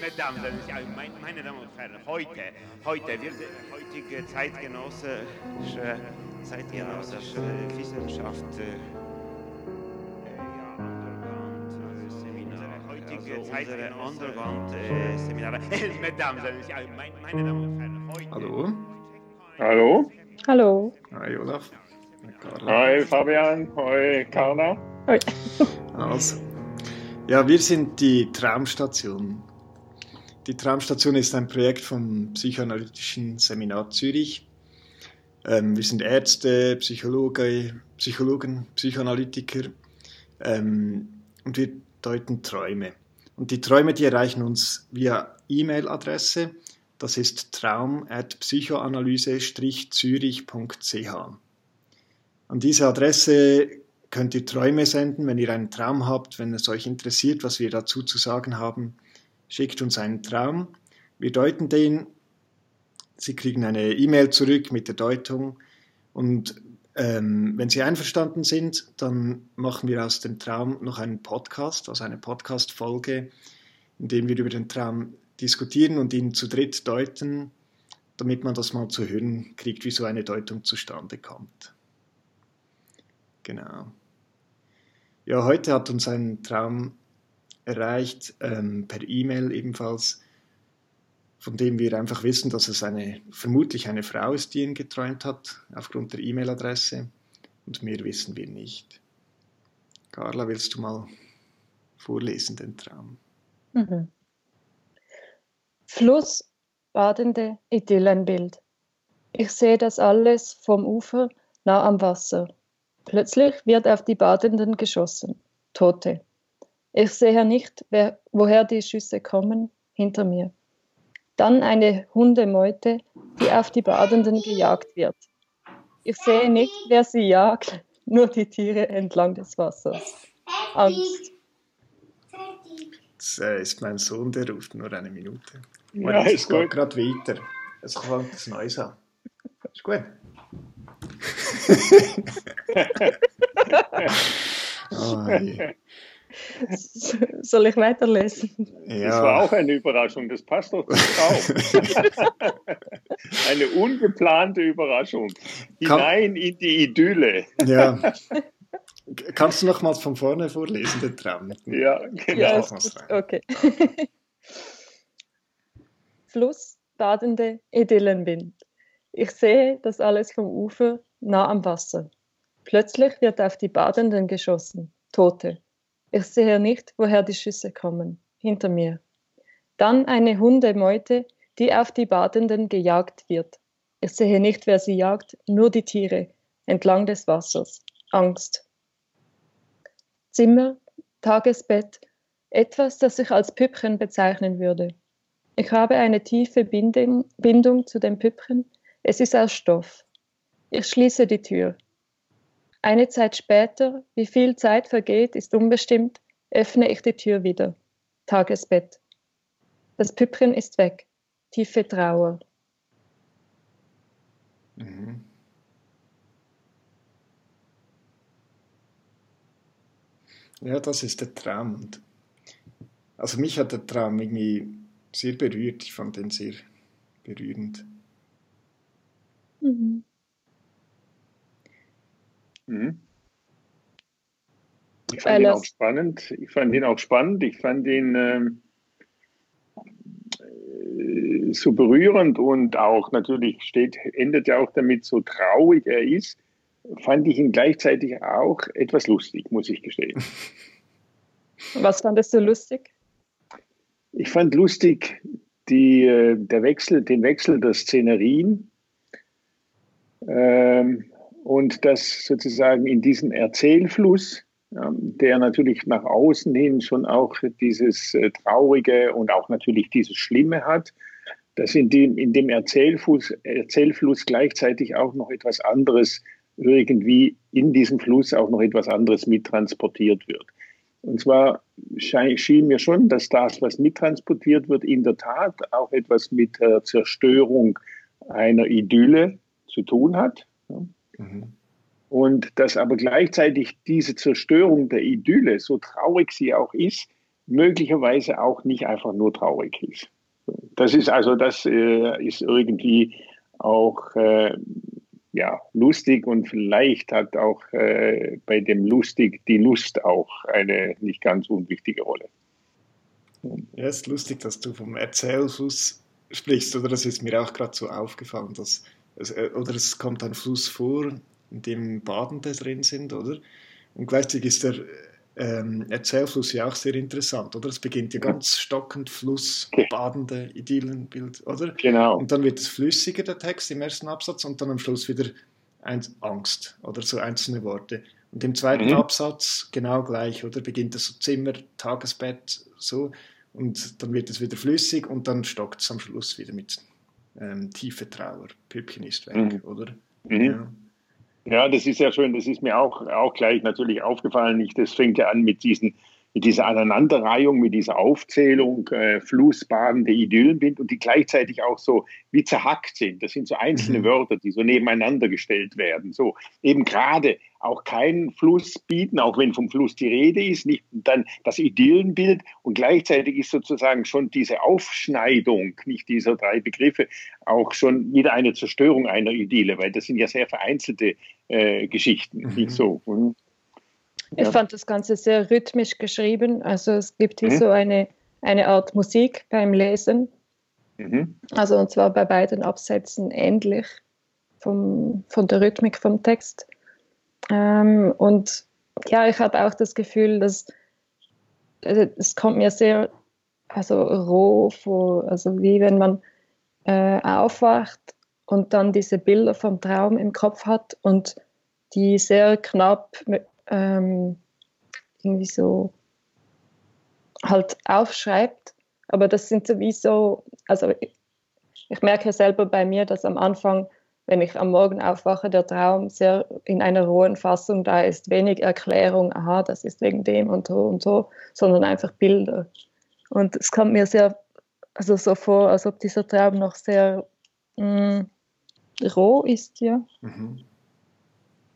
Mesdames, meine Damen und Herren, heute, heute wird heutige zeitgenössische, zeitgenössische Wissenschaft äh, heutige unsere Underground-Seminare. Mesdames, meine Damen und Herren, heute. Hallo. Hallo. Hallo. Hi Olaf. Hi Fabian. Hi Carla. Hoi. Also. Ja, wir sind die Traumstation. Die Traumstation ist ein Projekt vom Psychoanalytischen Seminar Zürich. Ähm, wir sind Ärzte, Psychologe, Psychologen, Psychoanalytiker ähm, und wir deuten Träume. Und die Träume, die erreichen uns via E-Mail-Adresse. Das ist traum.psychoanalyse-zürich.ch. An diese Adresse könnt ihr Träume senden, wenn ihr einen Traum habt, wenn es euch interessiert, was wir dazu zu sagen haben. Schickt uns einen Traum. Wir deuten den. Sie kriegen eine E-Mail zurück mit der Deutung. Und ähm, wenn Sie einverstanden sind, dann machen wir aus dem Traum noch einen Podcast, also eine Podcast-Folge, in dem wir über den Traum diskutieren und ihn zu dritt deuten, damit man das mal zu hören kriegt, wie so eine Deutung zustande kommt. Genau. Ja, heute hat uns ein Traum erreicht, ähm, per E-Mail ebenfalls, von dem wir einfach wissen, dass es eine, vermutlich eine Frau ist, die ihn geträumt hat, aufgrund der E-Mail-Adresse. Und mehr wissen wir nicht. Carla, willst du mal vorlesen, den Traum? Mhm. Fluss, badende Idyllenbild. Ich sehe das alles vom Ufer nah am Wasser. Plötzlich wird auf die Badenden geschossen. Tote. Ich sehe nicht, wer, woher die Schüsse kommen, hinter mir. Dann eine Hundemeute, die auf die Badenden gejagt wird. Ich sehe nicht, wer sie jagt, nur die Tiere entlang des Wassers. Angst. Das äh, ist mein Sohn, der ruft nur eine Minute. Ja, es ist geht gerade weiter. Es kommt das Neues an. Ist gut. Oh. Soll ich weiterlesen? ja. Das war auch eine Überraschung. Das passt doch Traum. eine ungeplante Überraschung. Kann- Hinein in die Idylle. ja. Kannst du noch mal von vorne vorlesen, den Traum? Ja, Ja, genau. gut. Okay. Fluss, badende Idyllenwind. Ich sehe das alles vom Ufer nah am Wasser. Plötzlich wird auf die Badenden geschossen. Tote. Ich sehe nicht, woher die Schüsse kommen. Hinter mir. Dann eine Hundemeute, die auf die Badenden gejagt wird. Ich sehe nicht, wer sie jagt, nur die Tiere entlang des Wassers. Angst. Zimmer, Tagesbett, etwas, das ich als Püppchen bezeichnen würde. Ich habe eine tiefe Bindung, Bindung zu dem Püppchen. Es ist aus Stoff. Ich schließe die Tür. Eine Zeit später, wie viel Zeit vergeht, ist unbestimmt, öffne ich die Tür wieder. Tagesbett. Das Püppchen ist weg. Tiefe Trauer. Mhm. Ja, das ist der Traum. Und also mich hat der Traum irgendwie sehr berührt. Ich fand den sehr berührend. Mhm. Mhm. Ich Weil fand ihn das- auch spannend. Ich fand ihn auch spannend. Ich fand ihn ähm, äh, so berührend und auch natürlich steht, endet ja auch damit, so traurig er ist, fand ich ihn gleichzeitig auch etwas lustig, muss ich gestehen. Was fandest du lustig? Ich fand lustig die, äh, der Wechsel, den Wechsel der Szenerien ähm, und das sozusagen in diesem Erzählfluss, der natürlich nach außen hin schon auch dieses äh, Traurige und auch natürlich dieses Schlimme hat, dass in dem, in dem Erzählfluss, Erzählfluss gleichzeitig auch noch etwas anderes irgendwie in diesem Fluss auch noch etwas anderes mittransportiert wird. Und zwar schien mir schon, dass das, was mittransportiert wird, in der Tat auch etwas mit der Zerstörung einer Idylle zu tun hat. Mhm. und dass aber gleichzeitig diese Zerstörung der Idylle, so traurig sie auch ist, möglicherweise auch nicht einfach nur traurig ist. Das ist also, das äh, ist irgendwie auch äh, ja, lustig und vielleicht hat auch äh, bei dem lustig die Lust auch eine nicht ganz unwichtige Rolle. Ja, es ist lustig, dass du vom Erzählfluss sprichst, oder das ist mir auch gerade so aufgefallen, dass es, äh, oder es kommt ein Fluss vor, in dem Badende drin sind, oder? Und gleichzeitig ist der ähm, Erzählfluss ja auch sehr interessant, oder? Es beginnt ja ganz stockend, Fluss, badende Idyllenbild, oder? Genau. Und dann wird es flüssiger, der Text im ersten Absatz, und dann am Schluss wieder ein Angst oder so einzelne Worte. Und im zweiten mhm. Absatz genau gleich, oder? Beginnt es so Zimmer, Tagesbett, so, und dann wird es wieder flüssig und dann stockt es am Schluss wieder mit ähm, tiefe Trauer. Püppchen ist weg, mhm. oder? Mhm. Ja. Ja, das ist ja schön. Das ist mir auch, auch gleich natürlich aufgefallen. Ich, das fängt ja an mit, diesen, mit dieser Aneinanderreihung, mit dieser Aufzählung, äh, flussbadende Idyllenbild und die gleichzeitig auch so wie zerhackt sind. Das sind so einzelne mhm. Wörter, die so nebeneinander gestellt werden. So eben gerade auch keinen Fluss bieten, auch wenn vom Fluss die Rede ist, nicht dann das Idyllenbild und gleichzeitig ist sozusagen schon diese Aufschneidung, nicht dieser drei Begriffe, auch schon wieder eine Zerstörung einer Idylle, weil das sind ja sehr vereinzelte äh, Geschichten, mhm. nicht so. Mhm. Ich fand das Ganze sehr rhythmisch geschrieben, also es gibt hier mhm. so eine, eine Art Musik beim Lesen, mhm. also und zwar bei beiden Absätzen ähnlich vom, von der Rhythmik vom Text. Ähm, und ja, ich habe auch das Gefühl, dass äh, es kommt mir sehr also roh vor, also wie wenn man äh, aufwacht und dann diese Bilder vom Traum im Kopf hat und die sehr knapp ähm, irgendwie so halt aufschreibt. Aber das sind sowieso, also ich, ich merke selber bei mir, dass am Anfang wenn ich am Morgen aufwache, der Traum sehr in einer rohen Fassung da ist, wenig Erklärung, aha, das ist wegen dem und so und so, sondern einfach Bilder. Und es kommt mir sehr also so vor, als ob dieser Traum noch sehr mh, mm, roh ist, ja. Mhm.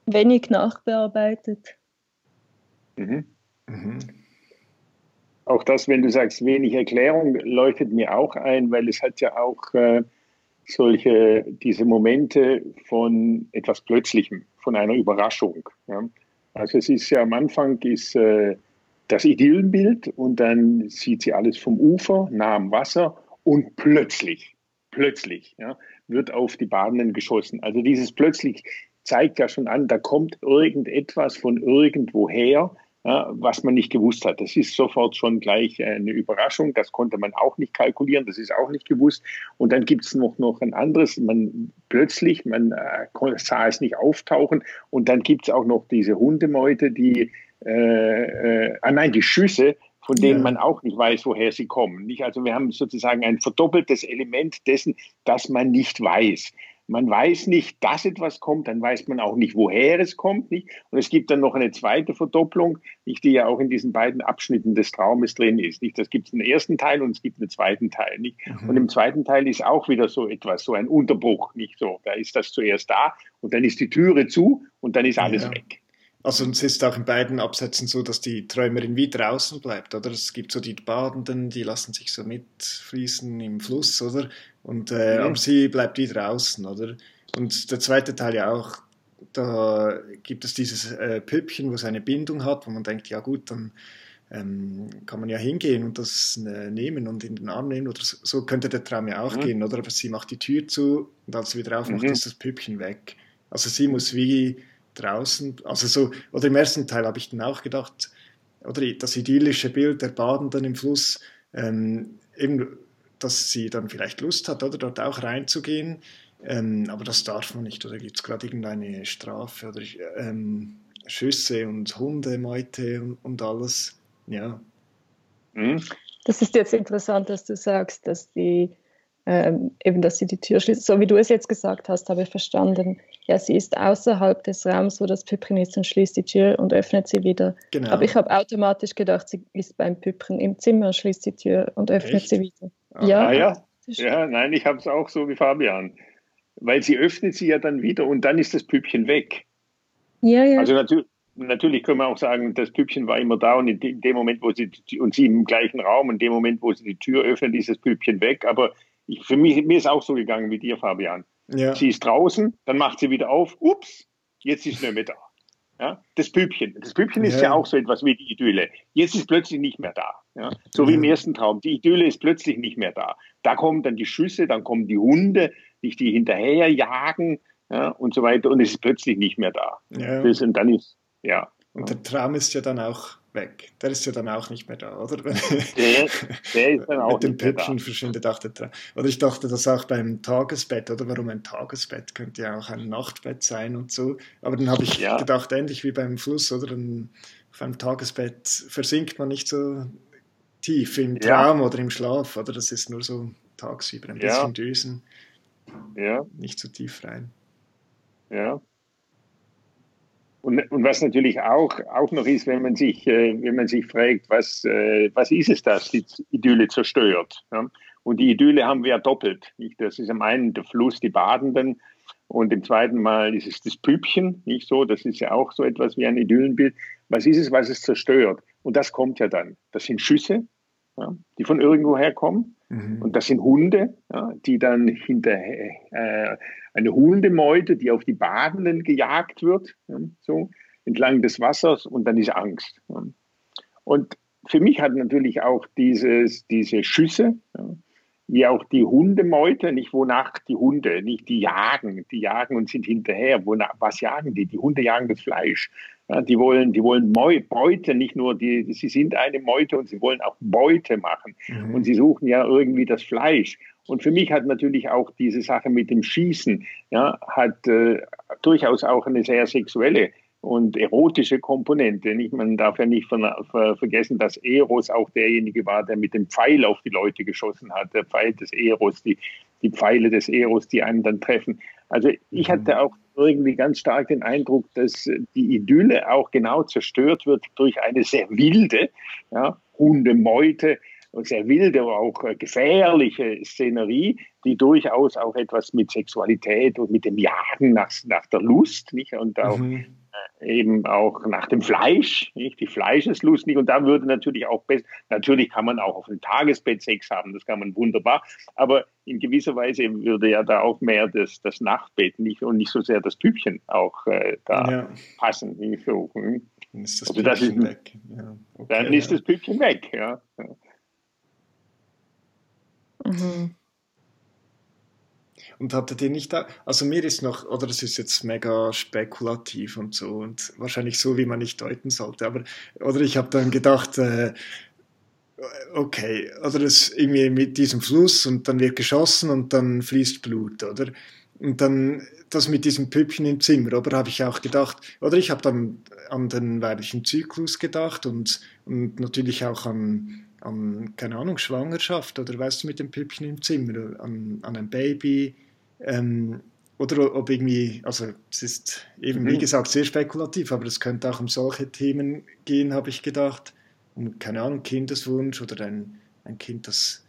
Wenig nachbearbeitet. Mhm. Mhm. Auch das, wenn du sagst, wenig Erklärung, leuchtet mir auch ein, weil es hat ja auch äh, solche, diese Momente von etwas Plötzlichem, von einer Überraschung. Ja. Also es ist ja am Anfang ist äh, das Idyllenbild und dann sieht sie alles vom Ufer, nah am Wasser und plötzlich, plötzlich ja, wird auf die Badenden geschossen. Also dieses plötzlich zeigt ja schon an, da kommt irgendetwas von irgendwoher, was man nicht gewusst hat. Das ist sofort schon gleich eine Überraschung. Das konnte man auch nicht kalkulieren. Das ist auch nicht gewusst. Und dann gibt es noch, noch ein anderes. Man plötzlich, man äh, sah es nicht auftauchen. Und dann gibt es auch noch diese Hundemeute, die, äh, äh, ah nein, die Schüsse, von denen ja. man auch nicht weiß, woher sie kommen. Nicht? Also wir haben sozusagen ein verdoppeltes Element dessen, das man nicht weiß. Man weiß nicht, dass etwas kommt, dann weiß man auch nicht, woher es kommt. Nicht? Und es gibt dann noch eine zweite Verdopplung, nicht, die ja auch in diesen beiden Abschnitten des Traumes drin ist. Nicht? Das gibt es im ersten Teil und es gibt einen zweiten Teil. Nicht? Mhm. Und im zweiten Teil ist auch wieder so etwas, so ein Unterbruch. Nicht so. Da ist das zuerst da und dann ist die Türe zu und dann ist alles ja. weg. Also es ist auch in beiden Absätzen so, dass die Träumerin wie draußen bleibt, oder? Es gibt so die Badenden, die lassen sich so mitfließen im Fluss, oder? Und äh, ja. aber sie bleibt wie draußen, oder? Und der zweite Teil ja auch, da gibt es dieses äh, Püppchen, wo es eine Bindung hat, wo man denkt, ja gut, dann ähm, kann man ja hingehen und das äh, nehmen und in den Arm nehmen. Oder so, so könnte der Traum ja auch mhm. gehen, oder? Aber sie macht die Tür zu und als sie wieder aufmacht, mhm. ist das Püppchen weg. Also sie muss wie draußen, also so, oder im ersten Teil habe ich dann auch gedacht, oder das idyllische Bild der Badenden im Fluss, ähm, eben, dass sie dann vielleicht Lust hat, oder dort auch reinzugehen, ähm, aber das darf man nicht, oder gibt es gerade irgendeine Strafe oder ähm, Schüsse und Hundemeute und, und alles, ja. Mhm. Das ist jetzt interessant, dass du sagst, dass die ähm, eben, dass sie die Tür schließt. So wie du es jetzt gesagt hast, habe ich verstanden. Ja, sie ist außerhalb des Raums, wo das Püppchen ist und schließt die Tür und öffnet sie wieder. Genau. Aber ich habe automatisch gedacht, sie ist beim Püppchen im Zimmer, schließt die Tür und öffnet Echt? sie wieder. Ah, ja, ah, ja. ja, nein, ich habe es auch so wie Fabian. Weil sie öffnet sie ja dann wieder und dann ist das Püppchen weg. Ja, ja. Also natürlich, natürlich können wir auch sagen, das Püppchen war immer da und in dem Moment, wo sie und sie im gleichen Raum, in dem Moment, wo sie die Tür öffnen, ist das Püppchen weg. Aber ich, für mich, mir ist auch so gegangen wie dir, Fabian. Ja. Sie ist draußen, dann macht sie wieder auf, ups, jetzt ist sie nicht mehr da. Ja, das Püppchen. Das Püppchen ist ja. ja auch so etwas wie die Idylle. Jetzt ist plötzlich nicht mehr da. Ja, so wie im ersten Traum. Die Idylle ist plötzlich nicht mehr da. Da kommen dann die Schüsse, dann kommen die Hunde, die die hinterher jagen ja, und so weiter und es ist plötzlich nicht mehr da. Ja. Das, und dann ist, ja. Und der Traum ist ja dann auch weg. Der ist ja dann auch nicht mehr da, oder? Der, der ist dann auch Mit dem Püppchen verschwindet auch der Traum. Oder ich dachte das auch beim Tagesbett, oder warum ein Tagesbett könnte ja auch ein Nachtbett sein und so. Aber dann habe ich ja. gedacht, ähnlich wie beim Fluss, oder? Dann auf einem Tagesbett versinkt man nicht so tief im Traum ja. oder im Schlaf, oder? Das ist nur so tagsüber ein bisschen ja. Düsen. Ja. Nicht so tief rein. Ja. Und, und was natürlich auch, auch noch ist, wenn man sich, äh, wenn man sich fragt, was, äh, was ist es, das die Idylle zerstört? Ja? Und die Idylle haben wir ja doppelt. Nicht? Das ist am einen der Fluss, die Badenden, und im zweiten Mal ist es das Püppchen, nicht so? Das ist ja auch so etwas wie ein Idyllenbild. Was ist es, was es zerstört? Und das kommt ja dann. Das sind Schüsse, ja, die von irgendwo herkommen. Mhm. Und das sind Hunde, ja, die dann hinterher, äh, eine Hundemeute, die auf die Badenden gejagt wird, ja, so entlang des Wassers und dann ist Angst. Und für mich hat natürlich auch dieses, diese Schüsse, wie auch die Hundemeute, nicht wonach die Hunde, nicht die jagen, die jagen und sind hinterher. Wonach, was jagen die? Die Hunde jagen das Fleisch. Ja, die wollen, die wollen Beute, nicht nur die, sie sind eine Meute und sie wollen auch Beute machen. Mhm. Und sie suchen ja irgendwie das Fleisch. Und für mich hat natürlich auch diese Sache mit dem Schießen, ja, hat äh, durchaus auch eine sehr sexuelle und erotische Komponente. Nicht? Man darf ja nicht von, ver, vergessen, dass Eros auch derjenige war, der mit dem Pfeil auf die Leute geschossen hat. Der Pfeil des Eros, die, die Pfeile des Eros, die einen dann treffen. Also ich mhm. hatte auch irgendwie ganz stark den Eindruck, dass die Idylle auch genau zerstört wird durch eine sehr wilde ja, Hundemeute, sehr wilde, aber auch gefährliche Szenerie, die durchaus auch etwas mit Sexualität und mit dem Jagen nach, nach der Lust nicht? und auch mhm eben auch nach dem Fleisch, nicht? die Fleischeslust nicht. Und da würde natürlich auch besser, natürlich kann man auch auf dem Tagesbett Sex haben, das kann man wunderbar, aber in gewisser Weise würde ja da auch mehr das, das Nachtbett nicht und nicht so sehr das Typchen auch äh, da ja. passen. So, hm? Dann ist das also das ist, weg. Ja. Okay, dann ist das Püppchen weg, ja. Mhm. Und hattet ihr nicht da, also mir ist noch, oder das ist jetzt mega spekulativ und so und wahrscheinlich so, wie man nicht deuten sollte, aber, oder ich habe dann gedacht, äh, okay, oder das irgendwie mit diesem Fluss und dann wird geschossen und dann fließt Blut, oder? Und dann das mit diesem Püppchen im Zimmer, aber habe ich auch gedacht, oder ich habe dann an den weiblichen Zyklus gedacht und, und natürlich auch an, an, keine Ahnung, Schwangerschaft oder weißt du, mit dem Püppchen im Zimmer, an, an ein Baby, ähm, oder ob irgendwie, also es ist eben wie mhm. gesagt sehr spekulativ, aber es könnte auch um solche Themen gehen, habe ich gedacht. Um, keine Ahnung, Kindeswunsch oder ein, ein Kind, das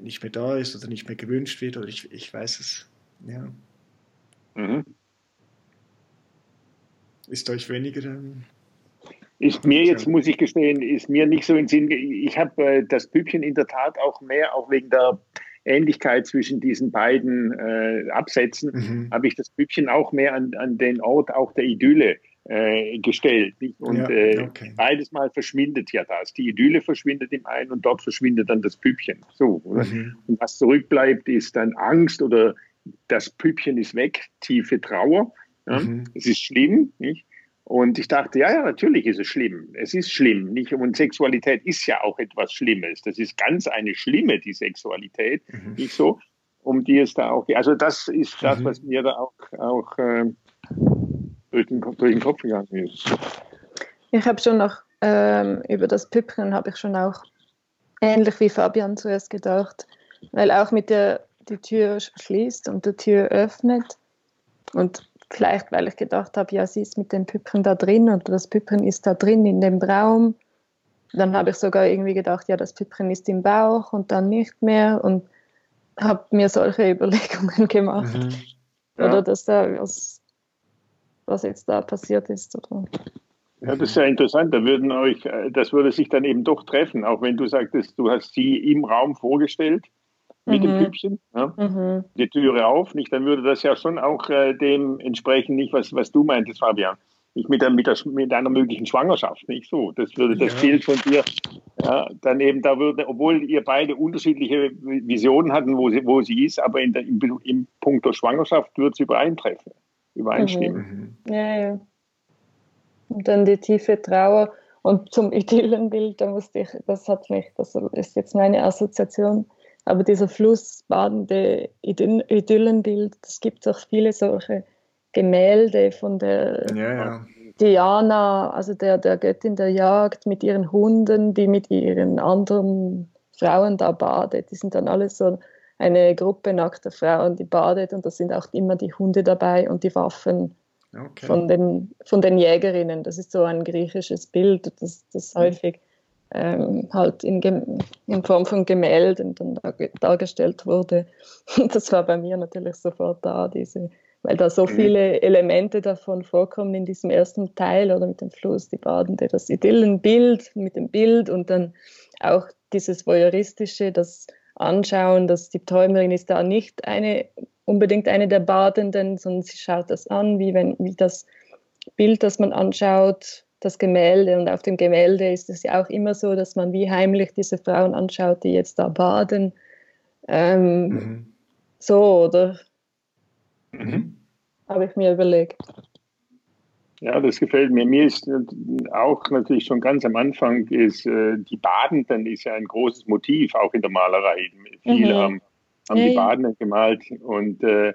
nicht mehr da ist oder nicht mehr gewünscht wird oder ich, ich weiß es. Ja. Mhm. Ist euch weniger. Ähm, ist mir jetzt, muss ich gestehen, ist mir nicht so in Sinn. Ich habe äh, das Bübchen in der Tat auch mehr, auch wegen der Ähnlichkeit zwischen diesen beiden äh, Absätzen, mhm. habe ich das Bübchen auch mehr an, an den Ort auch der Idylle äh, gestellt. Und ja, äh, okay. äh, beides Mal verschwindet ja das. Die Idylle verschwindet im einen und dort verschwindet dann das Püppchen. So. Mhm. Und was zurückbleibt, ist dann Angst oder das Püppchen ist weg, tiefe Trauer. Ja? Mhm. Es ist schlimm, nicht? Und ich dachte, ja, ja, natürlich ist es schlimm. Es ist schlimm. Nicht? Und Sexualität ist ja auch etwas Schlimmes. Das ist ganz eine schlimme, die Sexualität. Mhm. Nicht so, um die es da auch geht. Also das ist das, mhm. was mir da auch, auch äh, durch, den, durch den Kopf gegangen ist. Ich habe schon noch ähm, über das Püppchen habe ich schon auch ähnlich wie Fabian zuerst gedacht, weil auch mit der die Tür schließt und die Tür öffnet und Vielleicht, weil ich gedacht habe, ja, sie ist mit den Püppchen da drin und das Püppchen ist da drin in dem Raum. Dann habe ich sogar irgendwie gedacht, ja, das Püppchen ist im Bauch und dann nicht mehr und habe mir solche Überlegungen gemacht. Mhm. Ja. Oder dass da was was jetzt da passiert ist. Oder? Ja, das ist ja interessant. Da würden euch, äh, das würde sich dann eben doch treffen, auch wenn du sagtest, du hast sie im Raum vorgestellt mit mhm. dem Püppchen, ja, mhm. die Türe auf, nicht? Dann würde das ja schon auch äh, dem entsprechen, nicht was, was du meintest, Fabian. Nicht mit, der, mit, der, mit einer möglichen Schwangerschaft, nicht so. Das würde das ja. Bild von dir, ja, dann eben, da würde, obwohl ihr beide unterschiedliche Visionen hatten, wo sie, wo sie ist, aber in der, im, im Punkt der Schwangerschaft würde es übereintreffen, übereinstimmen. Mhm. Ja, ja. Und dann die tiefe Trauer. Und zum Idyllenbild, da musste ich, das hat mich, das ist jetzt meine Assoziation, aber dieser flussbadende Idyllenbild, es gibt auch viele solche Gemälde von der ja, ja. Diana, also der, der Göttin der Jagd, mit ihren Hunden, die mit ihren anderen Frauen da badet. Die sind dann alle so eine Gruppe nackter Frauen, die badet und da sind auch immer die Hunde dabei und die Waffen okay. von, den, von den Jägerinnen. Das ist so ein griechisches Bild, das, das mhm. häufig ähm, halt in, in, Form von Gemälden dann dargestellt wurde. Das war bei mir natürlich sofort da, diese, weil da so mhm. viele Elemente davon vorkommen in diesem ersten Teil oder mit dem Fluss, die Badende, das Idyllenbild mit dem Bild und dann auch dieses Voyeuristische, das Anschauen, dass die Träumerin ist da nicht eine unbedingt eine der Badenden, sondern sie schaut das an, wie wenn wie das Bild, das man anschaut, das Gemälde. Und auf dem Gemälde ist es ja auch immer so, dass man wie heimlich diese Frauen anschaut, die jetzt da baden. Ähm, mhm. So, oder? Mhm. Habe ich mir überlegt. Ja, das gefällt mir. Mir ist auch natürlich schon ganz am Anfang ist äh, die Badenden ist ja ein großes Motiv, auch in der Malerei. Viele mhm. haben haben ja, die Badenden gemalt und äh,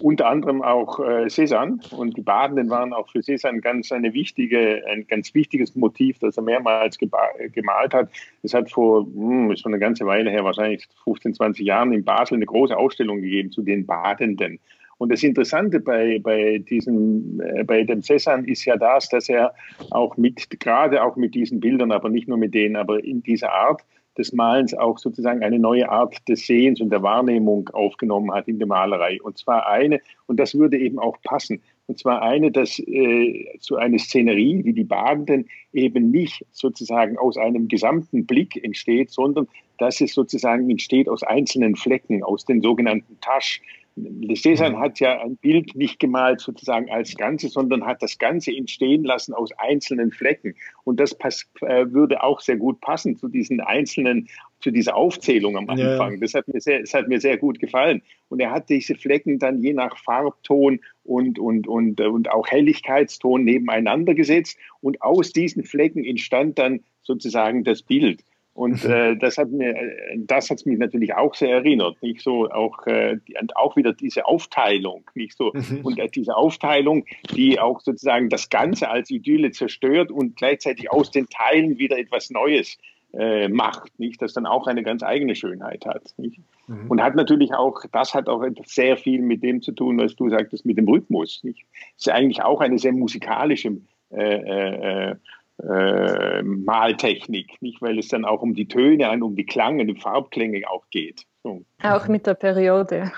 unter anderem auch äh, Cézanne. Und die Badenden waren auch für Cézanne ganz eine wichtige, ein ganz wichtiges Motiv, das er mehrmals gemalt hat. Es hat vor, hm, ist schon eine ganze Weile her, wahrscheinlich 15, 20 Jahren in Basel eine große Ausstellung gegeben zu den Badenden. Und das Interessante bei, bei diesem, äh, bei dem Cézanne ist ja das, dass er auch mit, gerade auch mit diesen Bildern, aber nicht nur mit denen, aber in dieser Art, des Malens auch sozusagen eine neue Art des Sehens und der Wahrnehmung aufgenommen hat in der Malerei. Und zwar eine, und das würde eben auch passen, und zwar eine, dass äh, so eine Szenerie wie die Badenden eben nicht sozusagen aus einem gesamten Blick entsteht, sondern dass es sozusagen entsteht aus einzelnen Flecken, aus den sogenannten Tasch, Cézanne hat ja ein Bild nicht gemalt sozusagen als Ganze, sondern hat das Ganze entstehen lassen aus einzelnen Flecken. Und das pass, äh, würde auch sehr gut passen zu diesen einzelnen, zu dieser Aufzählung am Anfang. Ja. Das, hat mir sehr, das hat mir sehr gut gefallen. Und er hat diese Flecken dann je nach Farbton und, und, und, und auch Helligkeitston nebeneinander gesetzt. Und aus diesen Flecken entstand dann sozusagen das Bild. Und mhm. äh, das hat mir, das hat mich natürlich auch sehr erinnert, nicht so auch äh, die, und auch wieder diese Aufteilung, nicht so mhm. und äh, diese Aufteilung, die auch sozusagen das Ganze als Idylle zerstört und gleichzeitig aus den Teilen wieder etwas Neues äh, macht, nicht, das dann auch eine ganz eigene Schönheit hat, nicht? Mhm. Und hat natürlich auch, das hat auch sehr viel mit dem zu tun, was du sagtest, mit dem Rhythmus, nicht? Das ist eigentlich auch eine sehr musikalische äh, äh, äh Maltechnik, nicht? weil es dann auch um die Töne und um die Klange, die Farbklänge auch geht. So. Auch mit der Periode.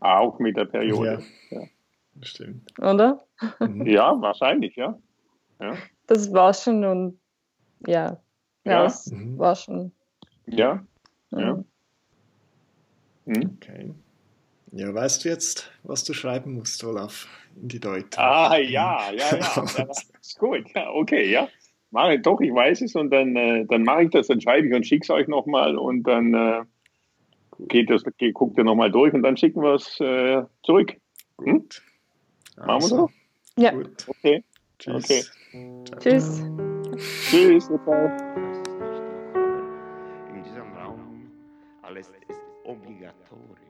Auch mit der Periode. Ja, ja. stimmt. Oder? Mhm. Ja, wahrscheinlich, ja. ja. Das Waschen und ja, ja, ja. Mhm. Waschen. Ja, ja. Mhm. Okay. Ja, weißt du jetzt, was du schreiben musst, Olaf, in die Deutung? Ah, ja, ja, ja. ist gut. Ja, okay, ja. Mach ich, doch, ich weiß es und dann, äh, dann mache ich das, dann schreibe ich und schicke es euch nochmal und dann äh, geht das, geht, guckt ihr nochmal durch und dann schicken wir es äh, zurück. Hm? Gut. Machen wir also, so? Ja. Gut. Okay. Tschüss. Okay. Tschüss. Tschüss. Tschüss. In diesem Raum alles ist obligatorisch.